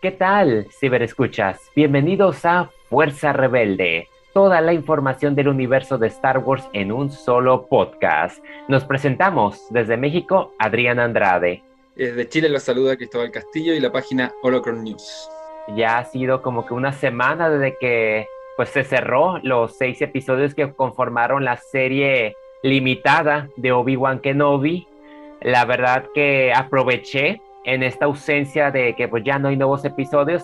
¿Qué tal, ciberescuchas? Bienvenidos a Fuerza Rebelde, toda la información del universo de Star Wars en un solo podcast. Nos presentamos desde México, Adrián Andrade. Desde Chile los saluda Cristóbal Castillo y la página Holocron News. Ya ha sido como que una semana desde que pues se cerró los seis episodios que conformaron la serie limitada de Obi-Wan Kenobi. La verdad que aproveché en esta ausencia de que pues ya no hay nuevos episodios,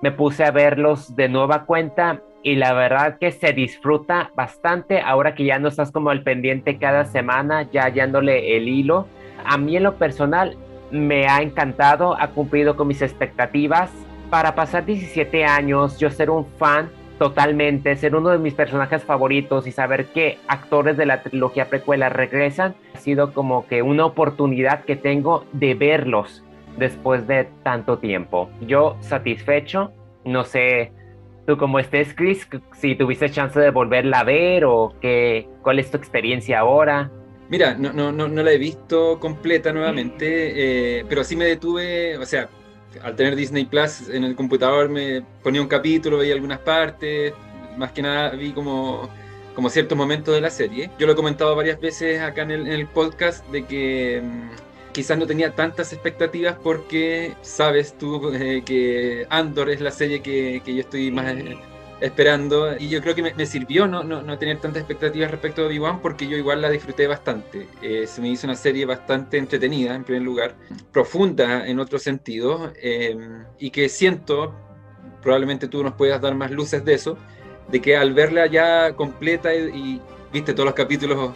me puse a verlos de nueva cuenta y la verdad que se disfruta bastante ahora que ya no estás como al pendiente cada semana, ya hallándole el hilo. A mí en lo personal me ha encantado, ha cumplido con mis expectativas. Para pasar 17 años, yo ser un fan totalmente, ser uno de mis personajes favoritos y saber que actores de la trilogía precuela regresan, ha sido como que una oportunidad que tengo de verlos después de tanto tiempo. Yo satisfecho, no sé tú cómo estés, Chris, si tuviste chance de volverla a ver o qué, cuál es tu experiencia ahora. Mira, no, no, no, no la he visto completa nuevamente, eh, pero sí me detuve, o sea, al tener Disney Plus en el computador me ponía un capítulo, veía algunas partes, más que nada vi como, como ciertos momentos de la serie. Yo lo he comentado varias veces acá en el, en el podcast de que mm, quizás no tenía tantas expectativas porque sabes tú eh, que Andor es la serie que, que yo estoy más eh, esperando y yo creo que me, sirvió no, no, no, tener tantas expectativas respecto a Obi-Wan porque yo igual la disfruté bastante. Eh, se me hizo una serie bastante entretenida en primer lugar, profunda en otro sentido y que siento, probablemente tú nos puedas dar más luces de eso, de que al verla ya completa y, y viste todos los capítulos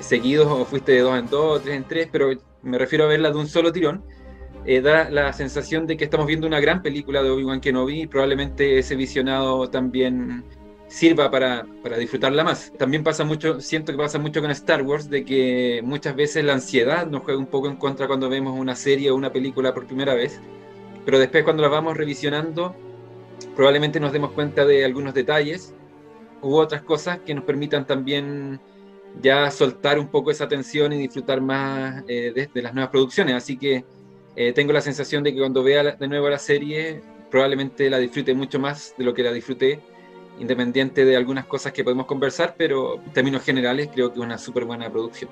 seguidos o fuiste de dos en dos, tres en tres, pero me refiero a verla de un solo tirón, eh, da la sensación de que estamos viendo una gran película de Obi-Wan Kenobi y probablemente ese visionado también sirva para, para, disfrutarla más. También pasa mucho, siento que pasa mucho con Star Wars, de que muchas veces la ansiedad nos juega un poco en contra cuando vemos una serie o una película por primera vez, pero después cuando la vamos revisionando, probablemente nos demos cuenta de algunos detalles u otras cosas que nos permitan también ya soltar un poco esa tensión y disfrutar más eh, de, las nuevas producciones. Así que eh, tengo la sensación de que cuando vea de nuevo la serie, probablemente la disfrute mucho más de lo que la disfruté, independiente de algunas cosas que podemos conversar, pero en términos generales creo que es una súper buena producción.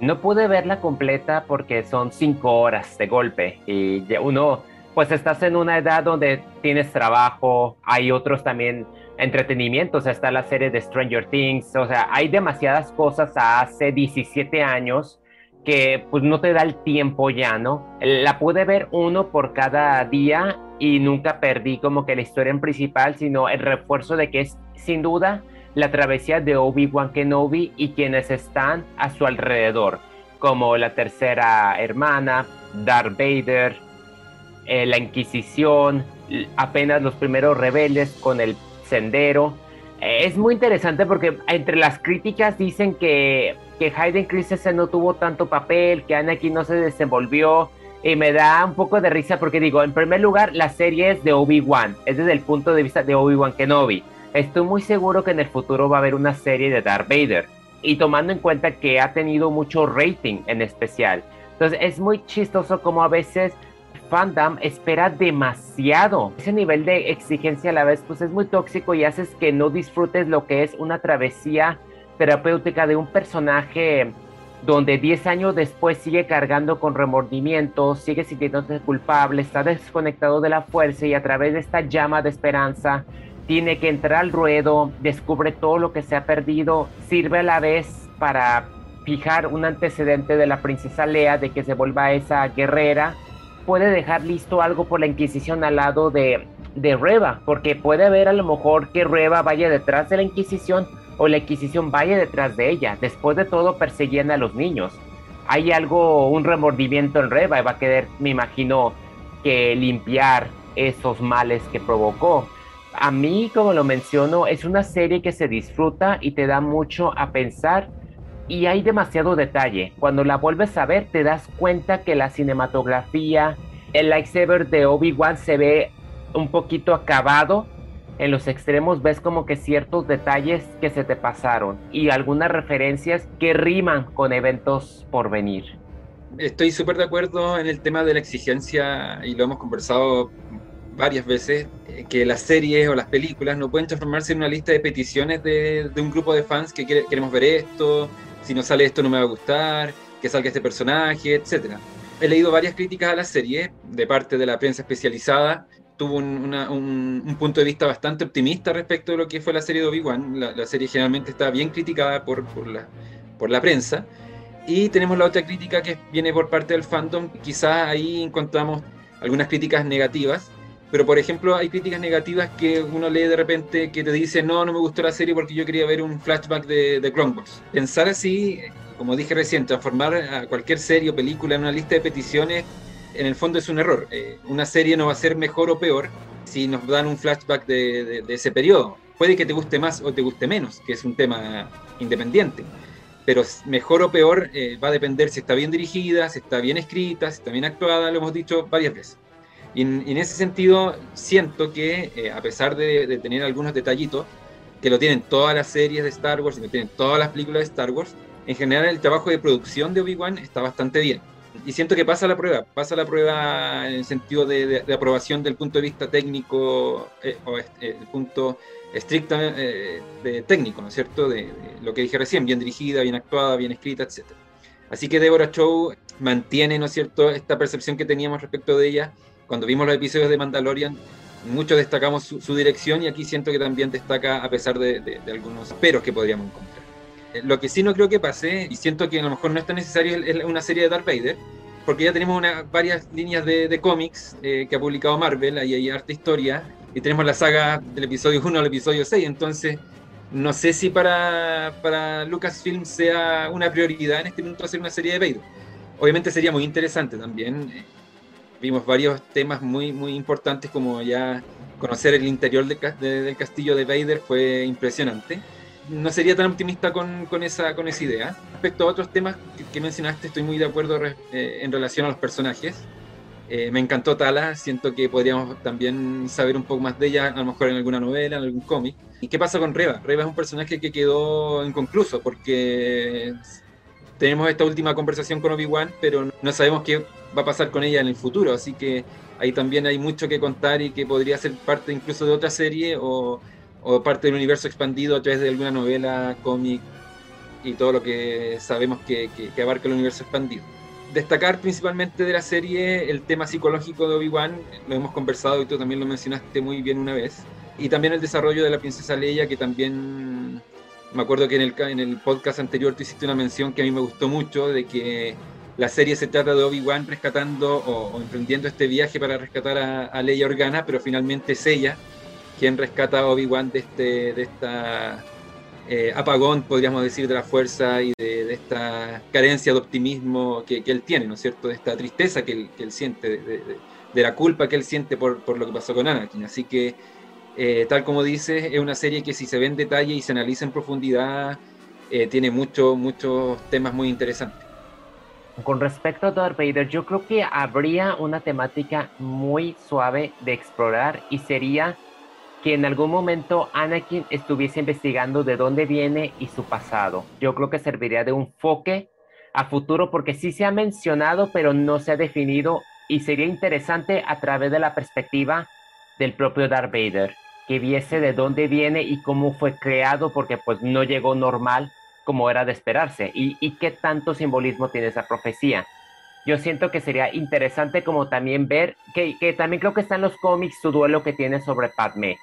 No pude verla completa porque son cinco horas de golpe y uno, pues estás en una edad donde tienes trabajo, hay otros también entretenimiento, o sea, está la serie de Stranger Things, o sea, hay demasiadas cosas hace 17 años que pues no te da el tiempo ya, ¿no? La pude ver uno por cada día y nunca perdí como que la historia en principal, sino el refuerzo de que es sin duda la travesía de Obi-Wan Kenobi y quienes están a su alrededor, como la tercera hermana, Darth Vader, eh, la Inquisición, apenas los primeros rebeldes con el Eh, es muy interesante porque entre las críticas dicen que, que Hayden Christensen no tuvo tanto papel, que Anakin no se desenvolvió. Y me da un poco de risa porque digo, en primer lugar, la serie es de Obi-Wan, es desde el punto de vista de Obi-Wan Kenobi. Estoy muy seguro que en el futuro va a haber una serie de Darth Vader. Y tomando en cuenta que ha tenido mucho rating en especial. Entonces es muy chistoso como a veces fandom espera demasiado. Ese nivel de exigencia a la vez pues es muy tóxico y haces que no disfrutes lo que es una travesía terapéutica de un personaje donde 10 años después sigue cargando con remordimientos, sigue sintiéndose culpable, está desconectado de la fuerza y a través de esta llama de esperanza tiene que entrar al ruedo, descubre todo lo que se ha perdido, sirve a la vez para fijar un antecedente de la princesa Lea de que se vuelva esa guerrera puede dejar listo algo por la Inquisición al lado de, de Reba, porque puede haber a lo mejor que Reba vaya detrás de la Inquisición o la Inquisición vaya detrás de ella. Después de todo perseguían a los niños. Hay algo, un remordimiento en Reba y va a querer, me imagino, que limpiar esos males que provocó. A mí, como lo menciono, es una serie que se disfruta y te da mucho a pensar y hay demasiado detalle. Cuando la vuelves a ver te das cuenta que la cinematografía, el lightsaber de Obi-Wan se ve un poquito acabado. En los extremos ves como que ciertos detalles que se te pasaron y algunas referencias que riman con eventos por venir. Estoy súper de acuerdo en el tema de la exigencia y lo hemos conversado varias veces eh, que las series o las películas no pueden transformarse en una lista de peticiones de, un grupo de fans que queremos ver esto, si no sale esto no me va a gustar, que salga este personaje, etc. He leído varias críticas a la serie de parte de la prensa especializada. Tuvo un, punto de vista bastante optimista respecto de lo que fue la serie de Obi-Wan. La, serie generalmente está bien criticada por, la prensa. Y tenemos la otra crítica que viene por parte del fandom. Quizás ahí encontramos algunas críticas negativas pero, por ejemplo, hay críticas negativas que uno lee de repente que te dice, no, no me gustó la serie porque yo quería ver un flashback de, de. Pensar así, como dije recién, transformar a cualquier serie o película en una lista de peticiones, en el fondo es un error. Eh, una serie no va a ser mejor o peor si nos dan un flashback de, de, ese periodo. Puede que te guste más o te guste menos, que es un tema independiente pero mejor o peor eh, va a depender si está bien dirigida, si está bien escrita, si está bien actuada, lo hemos dicho varias veces. Y en, ese sentido, siento que, eh, a pesar de, tener algunos detallitos, que lo tienen todas las series de Star Wars y lo tienen todas las películas de Star Wars, en general el trabajo de producción de Obi-Wan está bastante bien. Y siento que pasa la prueba, pasa la prueba en el sentido de, aprobación del punto de vista técnico, eh, o eh, el punto estricto de técnico, ¿no es cierto? De, lo que dije recién, bien dirigida, bien actuada, bien escrita, etc. Así que Deborah Chow mantiene, ¿no es cierto?, esta percepción que teníamos respecto de ella cuando vimos los episodios de Mandalorian, muchos destacamos su, dirección y aquí siento que también destaca a pesar de, algunos peros que podríamos encontrar. Eh, lo que sí no creo que pase, y siento que a lo mejor no es tan necesario, es una serie de Darth Vader, porque ya tenemos una, varias líneas de, cómics eh, que ha publicado Marvel, ahí hay arte historia, y tenemos la saga del episodio 1 al episodio 6, entonces no sé si para, para Lucasfilm sea una prioridad en este momento hacer una serie de Vader. Obviamente sería muy interesante también eh, vimos varios temas muy, muy importantes como ya conocer el interior del castillo de Vader fue impresionante. No sería tan optimista con, con, esa, con esa idea. Respecto a otros temas que, mencionaste, estoy muy de acuerdo eh, en relación a los personajes. Eh, me encantó Tala, siento que podríamos también saber un poco más de ella, a lo mejor en alguna novela, en algún cómic. ¿Y qué pasa con Reba? Reba es un personaje que quedó inconcluso porque tenemos esta última conversación con Obi-Wan, pero no sabemos qué va a pasar con ella en el futuro, así que ahí también hay mucho que contar y que podría ser parte incluso de otra serie o, parte del universo expandido a través de alguna novela, cómic y todo lo que sabemos que, abarca el universo expandido. Destacar principalmente de la serie el tema psicológico de Obi-Wan, lo hemos conversado y tú también lo mencionaste muy bien una vez, y también el desarrollo de la princesa Leia, que también me acuerdo que en el, en el podcast anterior tú hiciste una mención que a mí me gustó mucho, de que la serie se trata de Obi-Wan rescatando o, emprendiendo este viaje para rescatar a, Leia Organa, pero finalmente es ella quien rescata a Obi-Wan de, este, de esta eh, apagón, podríamos decir, de la fuerza y de, esta carencia de optimismo que, él tiene, ¿no es cierto? De esta tristeza que él, siente, de, la culpa que él siente por, por, lo que pasó con Anakin. Así que, eh, tal como dices, es una serie que si se ve en detalle y se analiza en profundidad, eh, tiene muchos muchos temas muy interesantes. Con respecto a Darth Vader, yo creo que habría una temática muy suave de explorar y sería que en algún momento Anakin estuviese investigando de dónde viene y su pasado. Yo creo que serviría de un foque a futuro porque sí se ha mencionado, pero no se ha definido y sería interesante a través de la perspectiva del propio Darth Vader, que viese de dónde viene y cómo fue creado, porque pues no llegó normal como era de esperarse y, qué tanto simbolismo tiene esa profecía. Yo siento que sería interesante como también ver, que, también creo que está en los cómics su duelo que tiene sobre Padme.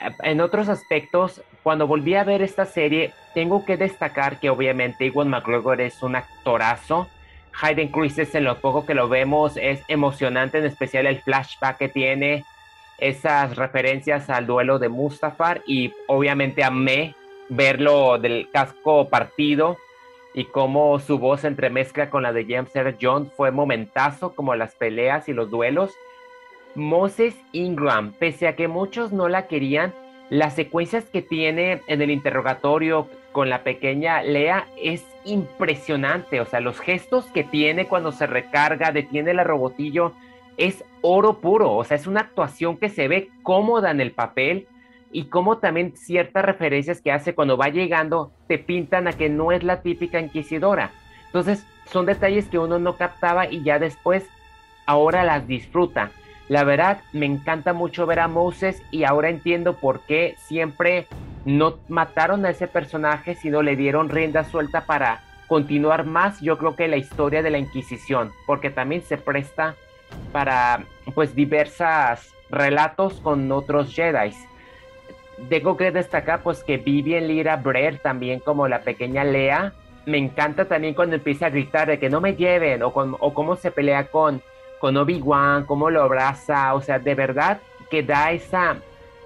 Eh, en otros aspectos, cuando volví a ver esta serie, tengo que destacar que obviamente Iwan McGregor es un actorazo. Hayden Christensen, en lo poco que lo vemos, es emocionante, en especial el flashback que tiene, esas referencias al duelo de Mustafar y obviamente a Me, verlo del casco partido y cómo su voz se entremezcla con la de James Earl Jones fue momentazo, como las peleas y los duelos. Moses Ingram, pese a que muchos no la querían, las secuencias que tiene en el interrogatorio con la pequeña Lea es impresionante. O sea, los gestos que tiene cuando se recarga, detiene el robotillo, es oro puro. O sea, es una actuación que se ve cómoda en el papel y cómo también ciertas referencias que hace cuando va llegando te pintan a que no es la típica inquisidora. Entonces, son detalles que uno no captaba y ya después ahora las disfruta. La verdad, me encanta mucho ver a Moses y ahora entiendo por qué siempre no mataron a ese personaje, sino le dieron rienda suelta para continuar más, yo creo que la historia de la Inquisición, porque también se presta para pues diversas relatos con otros Jedi. Tengo que destacar pues que Vivian Lira Brer también como la pequeña Lea, me encanta también cuando empieza a gritar de que no me lleven o, o cómo se pelea con, con Obi-Wan, cómo lo abraza, o sea, de verdad que da esa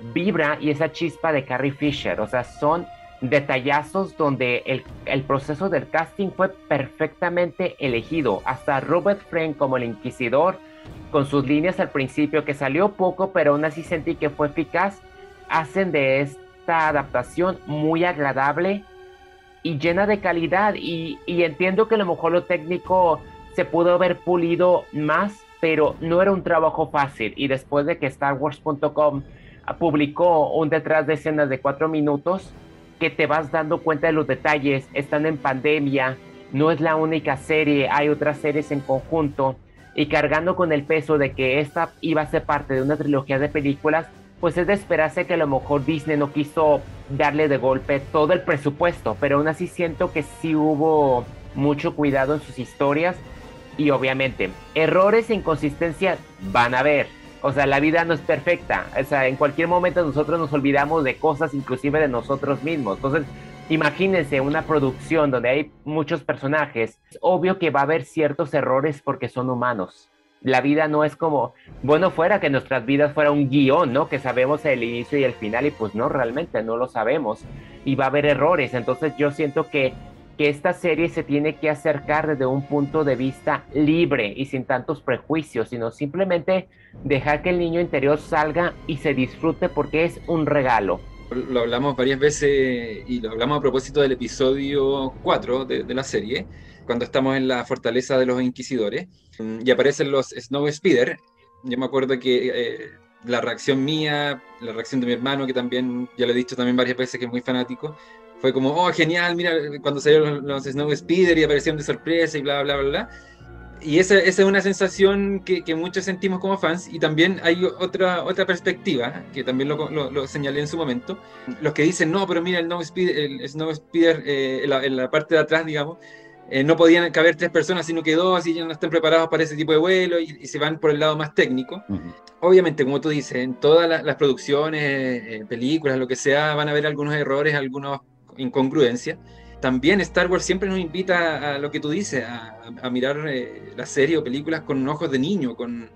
vibra y esa chispa de Carrie Fisher, o sea, son detallazos donde el, el, proceso del casting fue perfectamente elegido. Hasta Robert Frank como el inquisidor, con sus líneas al principio, que salió poco, pero aún así sentí que fue eficaz, hacen de esta adaptación muy agradable y llena de calidad. Y, entiendo que a lo mejor lo técnico se pudo haber pulido más, pero no era un trabajo fácil. Y después de que StarWars.com publicó un detrás de escenas de cuatro minutos, que te vas dando cuenta de los detalles, están en pandemia, no es la única serie, hay otras series en conjunto, y cargando con el peso de que esta iba a ser parte de una trilogía de películas, pues es de esperarse que a lo mejor Disney no quiso darle de golpe todo el presupuesto, pero aún así siento que sí hubo mucho cuidado en sus historias y obviamente errores e inconsistencias van a haber, o sea, la vida no es perfecta. O sea, en cualquier momento nosotros nos olvidamos de cosas, inclusive de nosotros mismos. Entonces, imagínense una producción donde hay muchos personajes. Es obvio que va a haber ciertos errores porque son humanos. La vida no es como, bueno, fuera que nuestras vidas fuera un guion, ¿no? Que sabemos el inicio y el final y pues no, realmente no lo sabemos. Y va a haber errores. Entonces yo siento que que esta serie se tiene que acercar desde un punto de vista libre y sin tantos prejuicios, sino simplemente dejar que el niño interior salga y se disfrute porque es un regalo. Lo hablamos varias veces y lo hablamos a propósito del episodio 4 de, la serie, cuando estamos en la fortaleza de los inquisidores y aparecen los Snow Speeder. Yo me acuerdo que eh, la reacción mía, la reacción de mi hermano, que también, ya lo he dicho también varias veces, que es muy fanático, fue como, oh, genial, mira, cuando salieron los, Snow Speeder y aparecieron de sorpresa y bla, bla, bla, bla. Y esa, esa es una sensación que, que, muchos sentimos como fans. Y también hay otra, otra perspectiva, que también lo, lo, señalé en su momento. Los que dicen, no, pero mira, el Snow Speeder, el Snow Speeder eh, en, la, parte de atrás, digamos, eh, no podían caber tres personas, sino que dos, y ya no están preparados para ese tipo de vuelo, y, se van por el lado más técnico. Obviamente, como tú dices, en todas las, producciones, eh, películas, lo que sea, van a haber algunos errores, algunos incongruencia. También Star Wars siempre nos invita a lo que tú dices, a, mirar eh, las series o películas con ojos de niño, con,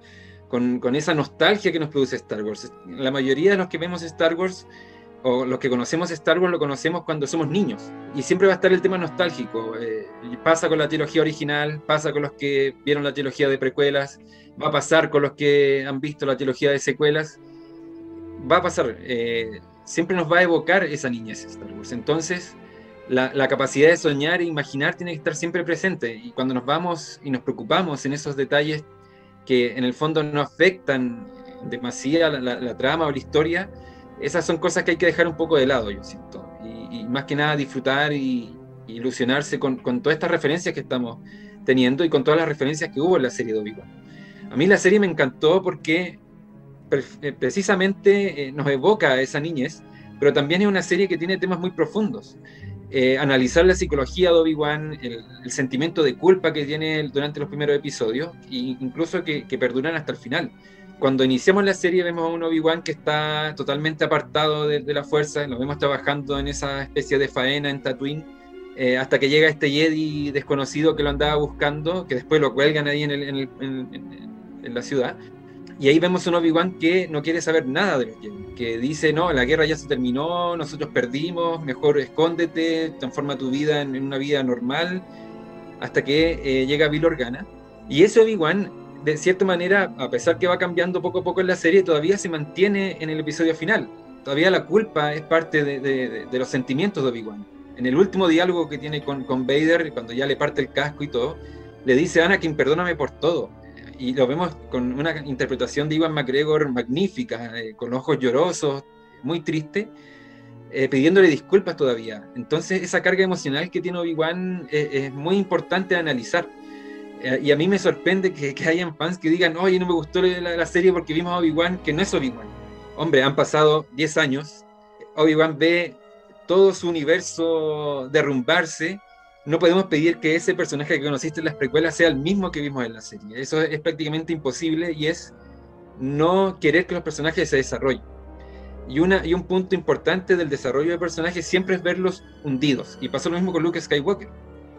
con, esa nostalgia que nos produce Star Wars. La mayoría de los que vemos Star Wars o los que conocemos Star Wars lo conocemos cuando somos niños. Y siempre va a estar el tema nostálgico. Eh, pasa con la trilogía original, pasa con los que vieron la trilogía de precuelas, va a pasar con los que han visto la trilogía de secuelas. Va a pasar. Eh, siempre nos va a evocar esa niñez Star Wars. Entonces, la, capacidad de soñar e imaginar tiene que estar siempre presente. Y cuando nos vamos y nos preocupamos en esos detalles que en el fondo no afectan demasiado la, trama o la historia, esas son cosas que hay que dejar un poco de lado, yo siento. Y, más que nada disfrutar y, ilusionarse con, todas estas referencias que estamos teniendo y con todas las referencias que hubo en la serie de Obi-Wan. A mí la serie me encantó porque eh, precisamente eh, nos evoca a esa niñez, pero también es una serie que tiene temas muy profundos. Eh, analizar la psicología de Obi-Wan, el, sentimiento de culpa que tiene durante los primeros episodios, e incluso que, perduran hasta el final. Cuando iniciamos la serie vemos a un Obi-Wan que está totalmente apartado de, la fuerza, lo vemos trabajando en esa especie de faena en Tatooine, hasta que llega este Jedi desconocido que lo andaba buscando, que después lo cuelgan ahí en, en la ciudad. Y ahí vemos un Obi-Wan que no quiere saber nada de los Jedi, que dice, no, la guerra ya se terminó, nosotros perdimos, mejor escóndete, transforma tu vida en, una vida normal, hasta que eh, llega Bill Organa. Y ese Obi-Wan, de cierta manera, a pesar que va cambiando poco a poco en la serie, todavía se mantiene en el episodio final. Todavía la culpa es parte de, los sentimientos de Obi-Wan. En el último diálogo que tiene con, con Vader, cuando ya le parte el casco y todo, le dice, Anakin, perdóname por todo y lo vemos con una interpretación de Ivan McGregor magnífica, eh, con ojos llorosos, muy triste, eh, pidiéndole disculpas todavía. Entonces esa carga emocional que tiene Obi-Wan eh, es muy importante analizar. Eh, y a mí me sorprende que, que hayan fans que digan, oye, no me gustó la, la serie porque vimos a Obi-Wan, que no es Obi-Wan. Hombre, han pasado 10 años, Obi-Wan ve todo su universo derrumbarse, no podemos pedir que ese personaje que conociste en las precuelas sea el mismo que vimos en la serie. Eso es prácticamente imposible y es no querer que los personajes se desarrollen. Y, una, y un punto importante del desarrollo de personajes siempre es verlos hundidos. Y pasó lo mismo con Luke Skywalker.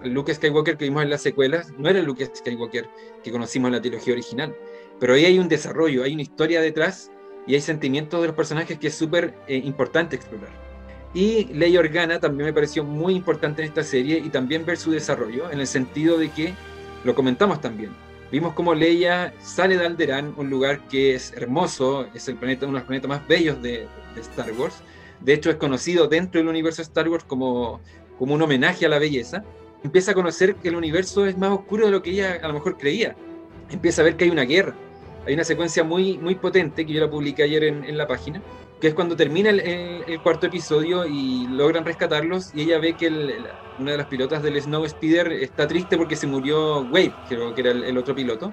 Luke Skywalker que vimos en las secuelas no era el Luke Skywalker que conocimos en la trilogía original. Pero ahí hay un desarrollo, hay una historia detrás y hay sentimientos de los personajes que es súper eh, importante explorar. Y Leia Organa también me pareció muy importante en esta serie y también ver su desarrollo, en el sentido de que, lo comentamos también, vimos como Leia sale de Alderaan, un lugar que es hermoso, es el planeta, uno de los planetas más bellos de, de Star Wars. De hecho, es conocido dentro del universo de Star Wars como, como un homenaje a la belleza. Empieza a conocer que el universo es más oscuro de lo que ella a lo mejor creía. Empieza a ver que hay una guerra. Hay una secuencia muy, muy potente que yo la publiqué ayer en, la página, que es cuando termina el, cuarto episodio y logran rescatarlos y ella ve que el, una de las pilotas del Snow Speeder está triste porque se murió Wade, creo que era el, otro piloto,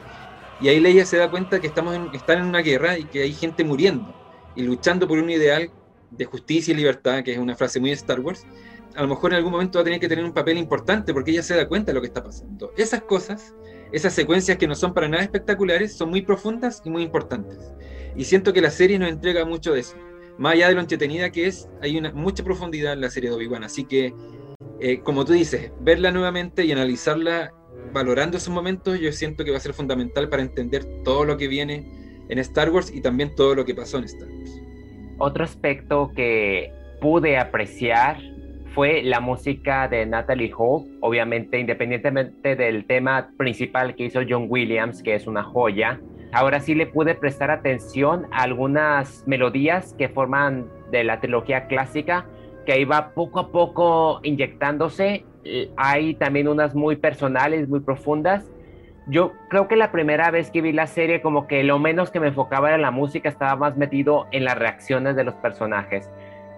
y ahí Leia se da cuenta que estamos están en una guerra y que hay gente muriendo y luchando por un ideal de justicia y libertad, que es una frase muy Star Wars, a lo mejor en algún momento va a tener que tener un papel importante porque ella se da cuenta de lo que está pasando. Esas cosas, esas secuencias que no son para nada espectaculares, son muy profundas y muy importantes. Y siento que la serie nos entrega mucho de eso más allá de lo entretenida que es, hay mucha profundidad en la serie de Obi-Wan. Así que, eh, como tú dices, verla nuevamente y analizarla valorando esos momentos, yo siento que va a ser fundamental para entender todo lo que viene en Star Wars y también todo lo que pasó en Star Wars. Otro aspecto que pude apreciar fue la música de Natalie Hope, obviamente independientemente del tema principal que hizo John Williams, que es una joya, ahora sí le pude prestar atención a algunas melodías que forman de la trilogía clásica, que iba poco a poco inyectándose. Hay también unas muy personales, muy profundas. Yo creo que la primera vez que vi la serie, como que lo menos que me enfocaba era la música, estaba más metido en las reacciones de los personajes.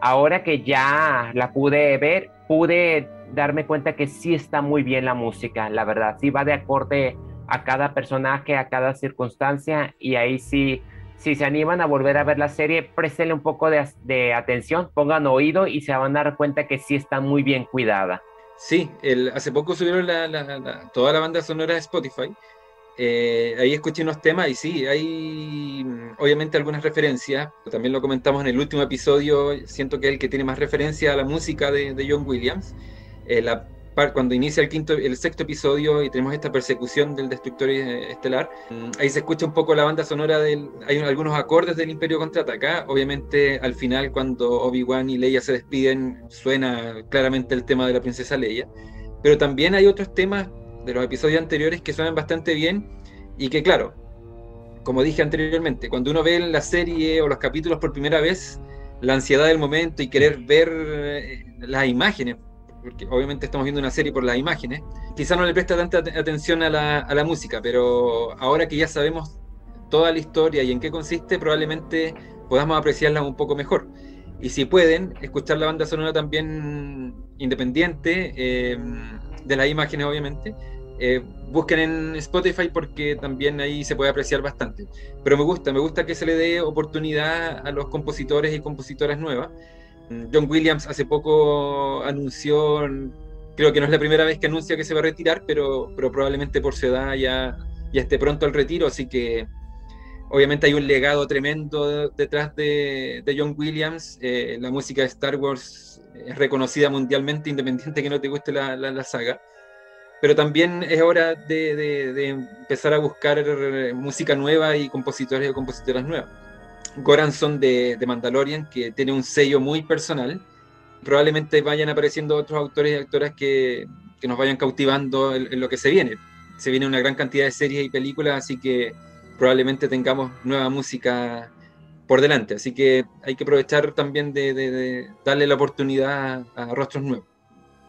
Ahora que ya la pude ver, pude darme cuenta que sí está muy bien la música, la verdad, sí va de acorde a cada personaje, a cada circunstancia y ahí sí, si se animan a volver a ver la serie, préstenle un poco de, atención, pongan oído y se van a dar cuenta que sí está muy bien cuidada. Sí, hace poco subieron toda la banda sonora de Spotify. Eh, ahí escuché unos temas y sí, hay obviamente algunas referencias. También lo comentamos en el último episodio. Siento que es el que tiene más referencia a la música de, John Williams. Eh, cuando inicia el quinto, el sexto episodio y tenemos esta persecución del destructor estelar, mm, ahí se escucha un poco la banda sonora del, hay algunos acordes del Imperio contraataca, obviamente al final cuando Obi-Wan y Leia se despiden suena claramente el tema de la princesa Leia, pero también hay otros temas de los episodios anteriores que suenan bastante bien y que claro, como dije anteriormente, cuando uno ve la serie o los capítulos por primera vez, la ansiedad del momento y querer ver eh, las imágenes, porque obviamente estamos viendo una serie por las imágenes, quizá no le presta tanta atención a la, a la, música, pero ahora que ya sabemos toda la historia y en qué consiste, probablemente podamos apreciarla un poco mejor. Y si pueden, escuchar la banda sonora también independiente, eh, de las imágenes obviamente, eh, busquen en Spotify porque también ahí se puede apreciar bastante. Pero me gusta, me gusta que se le dé oportunidad a los compositores y compositoras nuevas. John Williams hace poco anunció, creo que no es la primera vez que anuncia que se va a retirar, pero, probablemente por su edad ya, esté pronto al retiro, así que obviamente hay un legado tremendo detrás de, John Williams. Eh, la música de Star Wars es reconocida mundialmente, independiente que no te guste la, saga. Pero también es hora de, de, de, empezar a buscar música nueva y compositores y compositoras nuevas. Goranson de, de Mandalorian, que tiene un sello muy personal. Probablemente vayan apareciendo otros autores y actoras que, que nos vayan cautivando en, lo que se viene. Se viene una gran cantidad de series y películas, así que probablemente tengamos nueva música por delante. Así que hay que aprovechar también de, de, darle la oportunidad a, rostros nuevos.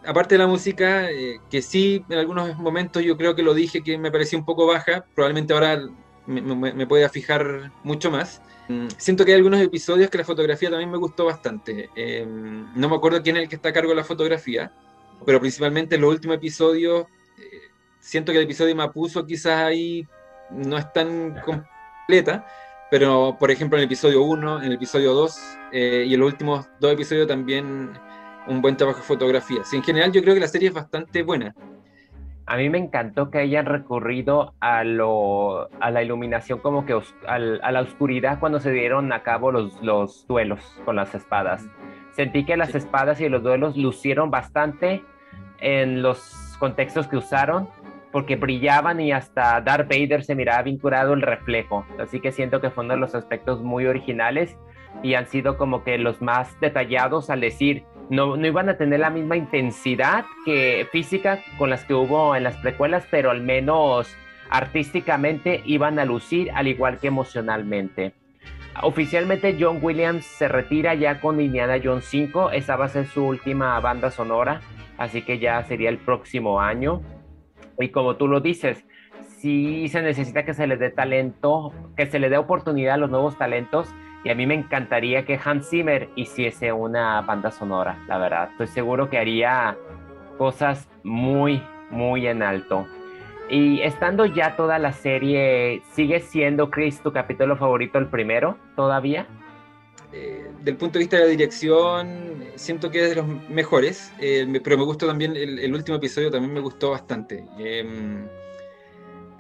Aparte de la música, eh, que sí, en algunos momentos yo creo que lo dije que me parecía un poco baja, probablemente ahora me, me, me pueda fijar mucho más. Mm, siento que hay algunos episodios que la fotografía también me gustó bastante. Eh, no me acuerdo quién es el que está a cargo de la fotografía, pero principalmente en los últimos episodios eh, siento que el episodio Mapuso quizás ahí no es tan completa, pero por ejemplo en el episodio 1, en el episodio 2 eh, y en los últimos dos episodios también un buen trabajo de fotografía. en general yo creo que la serie es bastante buena. A mí me encantó que hayan recurrido a, lo, a la iluminación como que a la oscuridad cuando se dieron a cabo los, los duelos con las espadas. Sentí que las espadas y los duelos lucieron bastante en los contextos que usaron porque brillaban y hasta Darth Vader se miraba vinculado el reflejo. Así que siento que fue uno de los aspectos muy originales y han sido como que los más detallados al decir, no, iban a tener la misma intensidad que física con las que hubo en las precuelas, pero al menos artísticamente iban a lucir al igual que emocionalmente. Oficialmente John Williams se retira ya con Indiana Jones 5, esa va a ser su última banda sonora, así que ya sería el próximo año. Y como tú lo dices, sí se necesita que se les dé talento, que se le dé oportunidad a los nuevos talentos y a mí me encantaría que Hans Zimmer hiciese una banda sonora, la verdad. Estoy seguro que haría cosas muy, muy en alto. Y estando ya toda la serie, ¿sigue siendo Chris tu capítulo favorito el primero todavía? Eh, del punto de vista de la dirección, siento que es de los mejores, eh, pero me gustó también el, último episodio, también me gustó bastante. Em,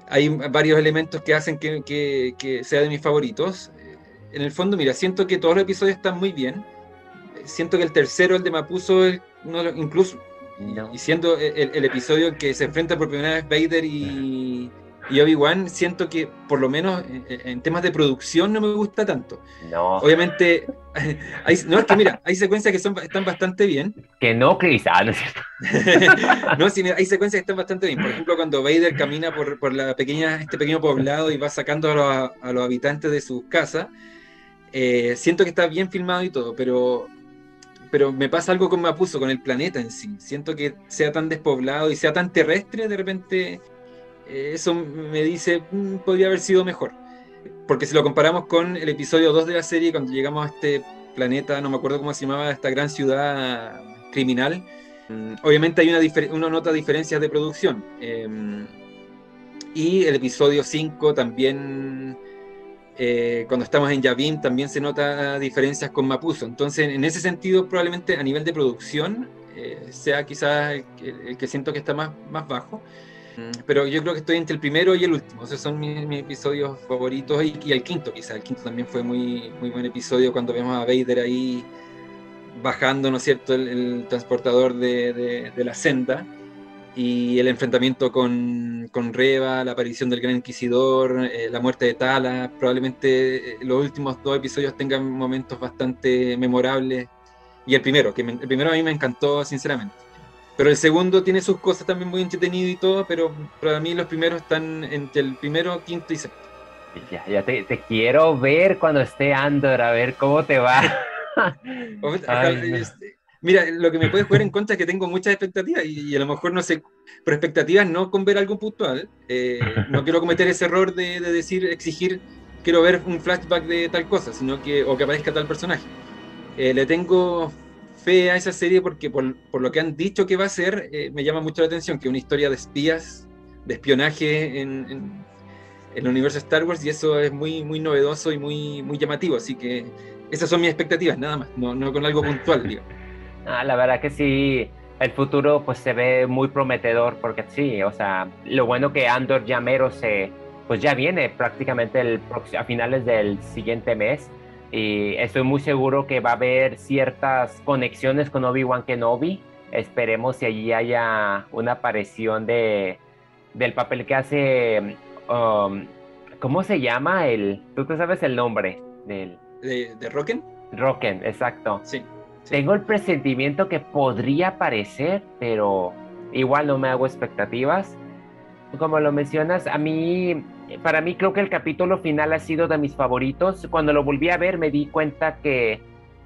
hay varios elementos que hacen que, que sea de mis favoritos en el fondo, mira, siento que todos los episodios están muy bien. Siento que el tercero, el de Mapuso, es incluso, y siendo el, episodio que se enfrenta por primera vez Vader y, y Obi-Wan, siento que por lo menos en, temas de producción no me gusta tanto. No. Obviamente, hay, no, es que mira, hay secuencias que son, están bastante bien. Que no, Chris, ah, no es cierto. no, sí, hay secuencias que están bastante bien. Por ejemplo, cuando Vader camina por, por la pequeña, este pequeño poblado y va sacando a los, a los habitantes de sus casas eh, siento que está bien filmado y todo, pero, pero me pasa algo con Mapuso, con el planeta en sí. Siento que sea tan despoblado y sea tan terrestre, de repente eh, eso me dice, mm, podría haber sido mejor. Porque si lo comparamos con el episodio 2 de la serie, cuando llegamos a este planeta, no me acuerdo cómo se llamaba, esta gran ciudad criminal, mm, obviamente hay una, una nota diferencias de producción. Em, y el episodio 5 también eh, cuando estamos en Yavin también se nota diferencias con Mapuso. Entonces, en ese sentido, probablemente a nivel de producción eh, sea quizás el, que siento que está más, más bajo. Mm. Pero yo creo que estoy entre el primero y el último. Esos son mis, episodios favoritos. Y, el quinto, quizás. El quinto también fue muy, muy buen episodio cuando vemos a Vader ahí bajando, ¿no es cierto?, el, transportador de, de la senda y el enfrentamiento con, con, Reva, la aparición del Gran Inquisidor, eh, la muerte de Tala, probablemente eh, los últimos dos episodios tengan momentos bastante memorables. Y el primero, que el primero a mí me encantó sinceramente. Pero el segundo tiene sus cosas también muy entretenido y todo, pero para mí los primeros están entre el primero, quinto y sexto. Ya, ya te, te quiero ver cuando esté Andor, a ver cómo te va. Este, Mira, lo que me puede jugar en contra es que tengo muchas expectativas y, a lo mejor no sé, pero expectativas no con ver algo puntual. Eh, no quiero cometer ese error de, decir, exigir, quiero ver un flashback de tal cosa, sino que, o que aparezca tal personaje. Eh, le tengo fe a esa serie porque por, por lo que han dicho que va a ser, eh, me llama mucho la atención, que una historia de espías, de espionaje en, en, el universo Star Wars y eso es muy, muy novedoso y muy, muy llamativo. Así que esas son mis expectativas, nada más, no, no con algo puntual, digamos. Ah, la verdad que sí, el futuro pues se ve muy prometedor porque sí, o sea, lo bueno que Andor Llamero se, pues ya viene prácticamente el, a finales del siguiente mes y estoy muy seguro que va a haber ciertas conexiones con Obi-Wan Kenobi. Esperemos si allí haya una aparición de, del papel que hace, um, ¿cómo se llama? El, ¿Tú te sabes el nombre del... ¿De, de Rocken? Rocken, exacto. Sí. Tengo el presentimiento que podría aparecer, pero igual no me hago expectativas. Como lo mencionas, a mí, para mí creo que el capítulo final ha sido de mis favoritos. Cuando lo volví a ver me di cuenta que,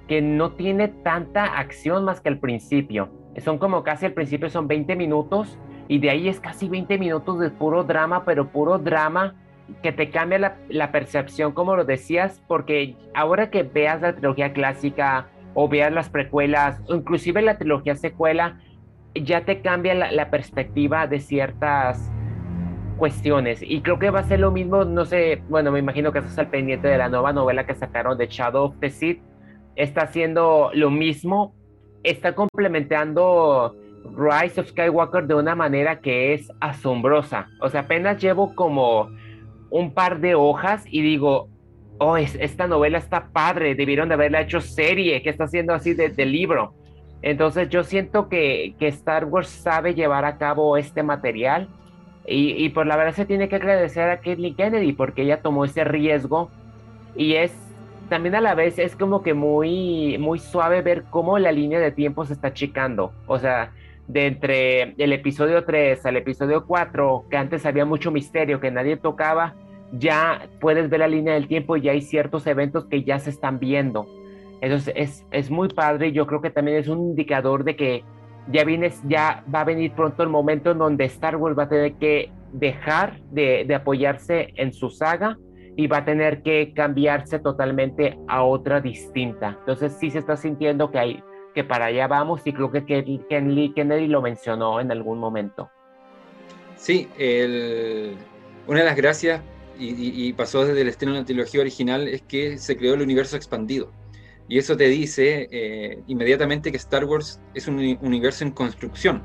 que no tiene tanta acción más que al principio. Son como casi al principio son 20 minutos y de ahí es casi 20 minutos de puro drama, pero puro drama que te cambia la, la percepción, como lo decías, porque ahora que veas la trilogía clásica, o veas las precuelas, o inclusive la trilogía secuela, ya te cambia la, perspectiva de ciertas cuestiones. Y creo que va a ser lo mismo, no sé, bueno, me imagino que estás al pendiente de la nueva novela que sacaron de Shadow of the Sith. Está haciendo lo mismo, está complementando Rise of Skywalker de una manera que es asombrosa. O sea, apenas llevo como un par de hojas y digo, oh, esta novela está padre, debieron de haberla hecho serie, que está haciendo así de, libro. Entonces yo siento que, que, Star Wars sabe llevar a cabo este material y, y por la verdad se tiene que agradecer a Kathleen Kennedy porque ella tomó ese riesgo y es también a la vez es como que muy, muy suave ver cómo la línea de tiempo se está achicando. O sea, de entre el episodio 3 al episodio 4, que antes había mucho misterio que nadie tocaba, ya puedes ver la línea del tiempo y ya hay ciertos eventos que ya se están viendo. Entonces es, es muy padre y yo creo que también es un indicador de que ya vienes, ya va a venir pronto el momento en donde Star Wars va a tener que dejar de, de apoyarse en su saga y va a tener que cambiarse totalmente a otra distinta. Entonces sí se está sintiendo que hay que para allá vamos y creo que Ken Kennedy lo mencionó en algún momento. Sí, una de las gracias y, pasó desde el estreno de la trilogía original es que se creó el universo expandido. Y eso te dice eh, inmediatamente que Star Wars es un universo en construcción.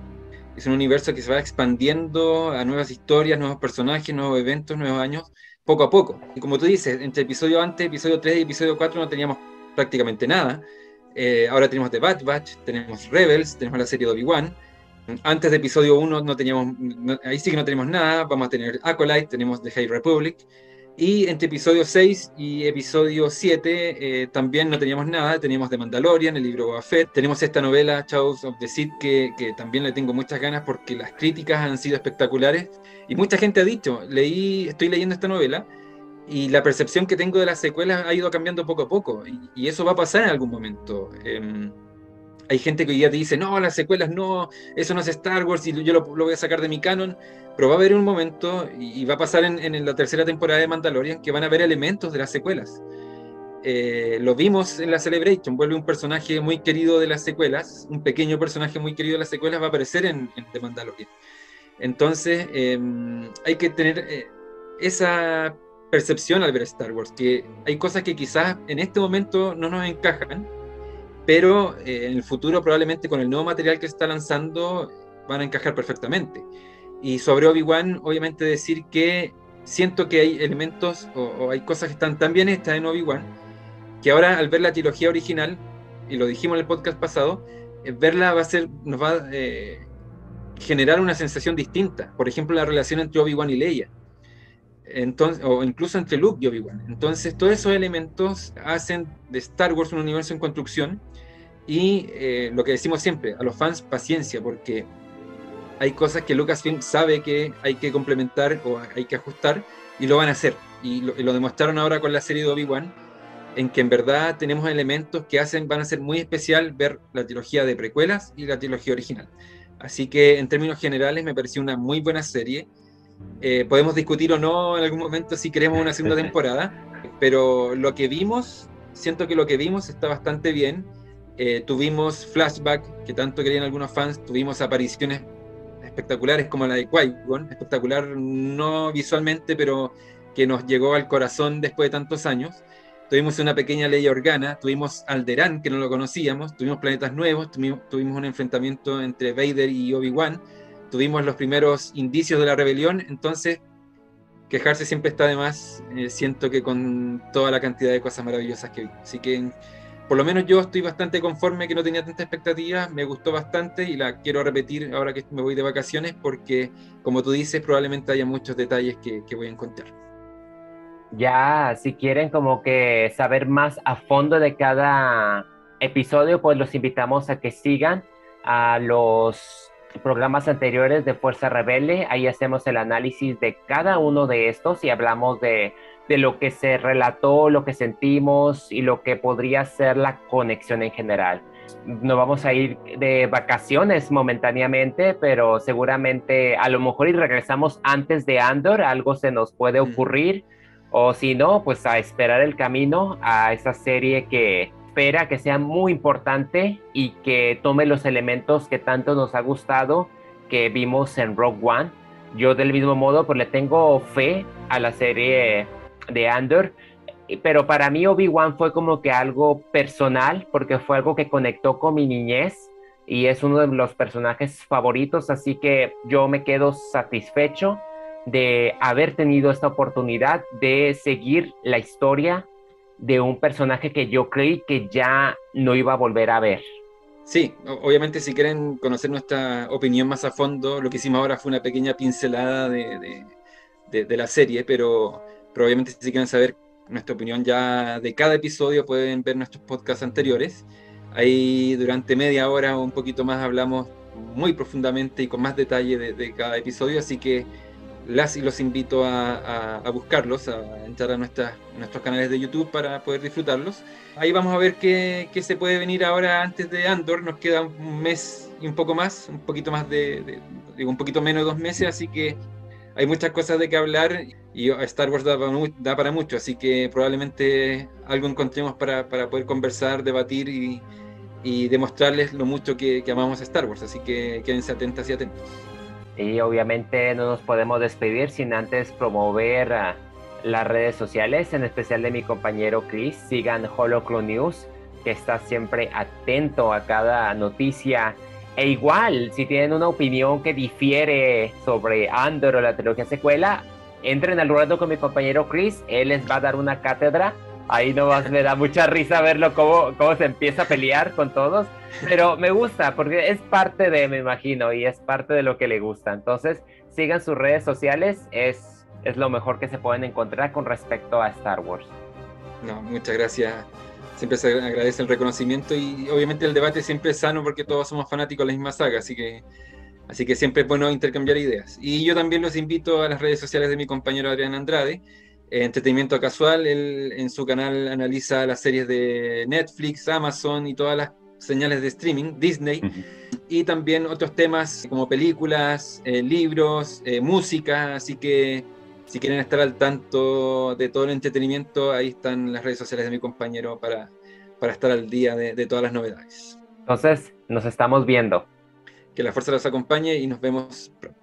Es un universo que se va expandiendo a nuevas historias, nuevos personajes, nuevos eventos, nuevos años, poco a poco. Y como tú dices, entre episodio antes, episodio 3 y episodio 4 no teníamos prácticamente nada. Eh, ahora tenemos The Bad Batch, tenemos Rebels, tenemos la serie de Obi-Wan. Antes de episodio 1 no teníamos, ahí sí que no tenemos nada, vamos a tener Acolyte, tenemos The High Republic. Y entre episodio 6 y episodio 7 eh, también no teníamos nada, teníamos The Mandalorian, el libro Boba tenemos esta novela Chaos of the Sith que, que, también le tengo muchas ganas porque las críticas han sido espectaculares y mucha gente ha dicho, leí, estoy leyendo esta novela y la percepción que tengo de las secuelas ha ido cambiando poco a poco y, eso va a pasar en algún momento. Em, hay gente que hoy día te dice, no, las secuelas no, eso no es Star Wars y yo lo, voy a sacar de mi canon, pero va a haber un momento y, va a pasar en, la tercera temporada de Mandalorian que van a haber elementos de las secuelas. Eh, lo vimos en la Celebration, vuelve un personaje muy querido de las secuelas, un pequeño personaje muy querido de las secuelas va a aparecer en, The Mandalorian. Entonces, em, hay que tener eh, esa percepción al ver Star Wars, que hay cosas que quizás en este momento no nos encajan, pero eh, en el futuro probablemente con el nuevo material que está lanzando van a encajar perfectamente. Y sobre Obi-Wan, obviamente decir que siento que hay elementos o, hay cosas que están tan bien en Obi-Wan, que ahora al ver la trilogía original, y lo dijimos en el podcast pasado, eh, verla va a ser, nos va a eh, generar una sensación distinta. Por ejemplo, la relación entre Obi-Wan y Leia entonces, o incluso entre Luke y Obi-Wan. Entonces, todos esos elementos hacen de Star Wars un universo en construcción y eh, lo que decimos siempre, a los fans, paciencia, porque hay cosas que Lucasfilm sabe que hay que complementar o hay que ajustar y lo van a hacer. Y lo, demostraron ahora con la serie de Obi-Wan, en que en verdad tenemos elementos que hacen, van a ser muy especial ver la trilogía de precuelas y la trilogía original. Así que en términos generales me pareció una muy buena serie eh, podemos discutir o no en algún momento si queremos una segunda temporada, pero lo que vimos, siento que lo que vimos está bastante bien. Eh, tuvimos flashback que tanto querían algunos fans, tuvimos apariciones espectaculares como la de Qui-Gon, espectacular no visualmente, pero que nos llegó al corazón después de tantos años. Tuvimos una pequeña ley organa, tuvimos Alderán, que no lo conocíamos, tuvimos planetas nuevos, tuvimos, tuvimos un enfrentamiento entre Vader y Obi-Wan, tuvimos los primeros indicios de la rebelión, entonces quejarse siempre está de más, eh, siento que con toda la cantidad de cosas maravillosas que vi. Así que por lo menos yo estoy bastante conforme que no tenía tanta expectativa, me gustó bastante y la quiero repetir ahora que me voy de vacaciones porque como tú dices probablemente haya muchos detalles que, que voy a encontrar. Ya, si quieren como que saber más a fondo de cada episodio, pues los invitamos a que sigan a los programas anteriores de Fuerza Rebelde. Ahí hacemos el análisis de cada uno de estos y hablamos de, de lo que se relató, lo que sentimos y lo que podría ser la conexión en general. No vamos a ir de vacaciones momentáneamente, pero seguramente a lo mejor y regresamos antes de Andor, algo se nos puede ocurrir, o si no, pues a esperar el camino a esa serie que, espera que sea muy importante y que tome los elementos que tanto nos ha gustado que vimos en Rogue One. yo del mismo modo, pues le tengo fe a la serie de Andor, pero para mí Obi-Wan fue como que algo personal, porque fue algo que conectó con mi niñez y es uno de los personajes favoritos, así que yo me quedo satisfecho de haber tenido esta oportunidad de seguir la historia de un personaje que yo creí que ya no iba a volver a ver. Sí, obviamente si quieren conocer nuestra opinión más a fondo, lo que hicimos ahora fue una pequeña pincelada de, la serie, pero, pero, obviamente si quieren saber nuestra opinión ya de cada episodio pueden ver nuestros podcasts anteriores. Ahí durante media hora o un poquito más hablamos muy profundamente y con más detalle de, cada episodio, así que las y los invito a, buscarlos, a entrar a nuestras, nuestros canales de YouTube para poder disfrutarlos. Ahí vamos a ver qué, se puede venir ahora antes de Andor. Nos queda un mes y un poco más, un poquito más de, digo, un poquito menos de dos meses, así que hay muchas cosas de qué hablar y Star Wars da para, mucho, así que probablemente algo encontremos para, poder conversar, debatir y, y demostrarles lo mucho que, que, amamos a Star Wars, así que quédense atentas y atentos. Y obviamente no nos podemos despedir sin antes promover las redes sociales, en especial de mi compañero Chris. Sigan Holoclo News, que está siempre atento a cada noticia e igual, si tienen una opinión que difiere sobre Andor o la trilogía secuela, entren al ruedo con mi compañero Chris, él les va a dar una cátedra. Ahí nomás me da mucha risa verlo cómo, cómo se empieza a pelear con todos, pero me gusta porque es parte de, me imagino, y es parte de lo que le gusta. Entonces, sigan sus redes sociales, es, es lo mejor que se pueden encontrar con respecto a Star Wars. No, muchas gracias siempre se agradece el reconocimiento y obviamente el debate siempre es sano porque todos somos fanáticos de la misma saga, así que, así que siempre es bueno intercambiar ideas. Y yo también los invito a las redes sociales de mi compañero Adrián Andrade, eh, Entretenimiento Casual, él en su canal analiza las series de Netflix, Amazon y todas las señales de streaming, Disney, y también otros temas como películas, eh, libros, eh, música, así que si quieren estar al tanto de todo el entretenimiento, ahí están las redes sociales de mi compañero para, para estar al día de, de todas las novedades. Entonces, nos estamos viendo. Que la fuerza los acompañe y nos vemos pronto.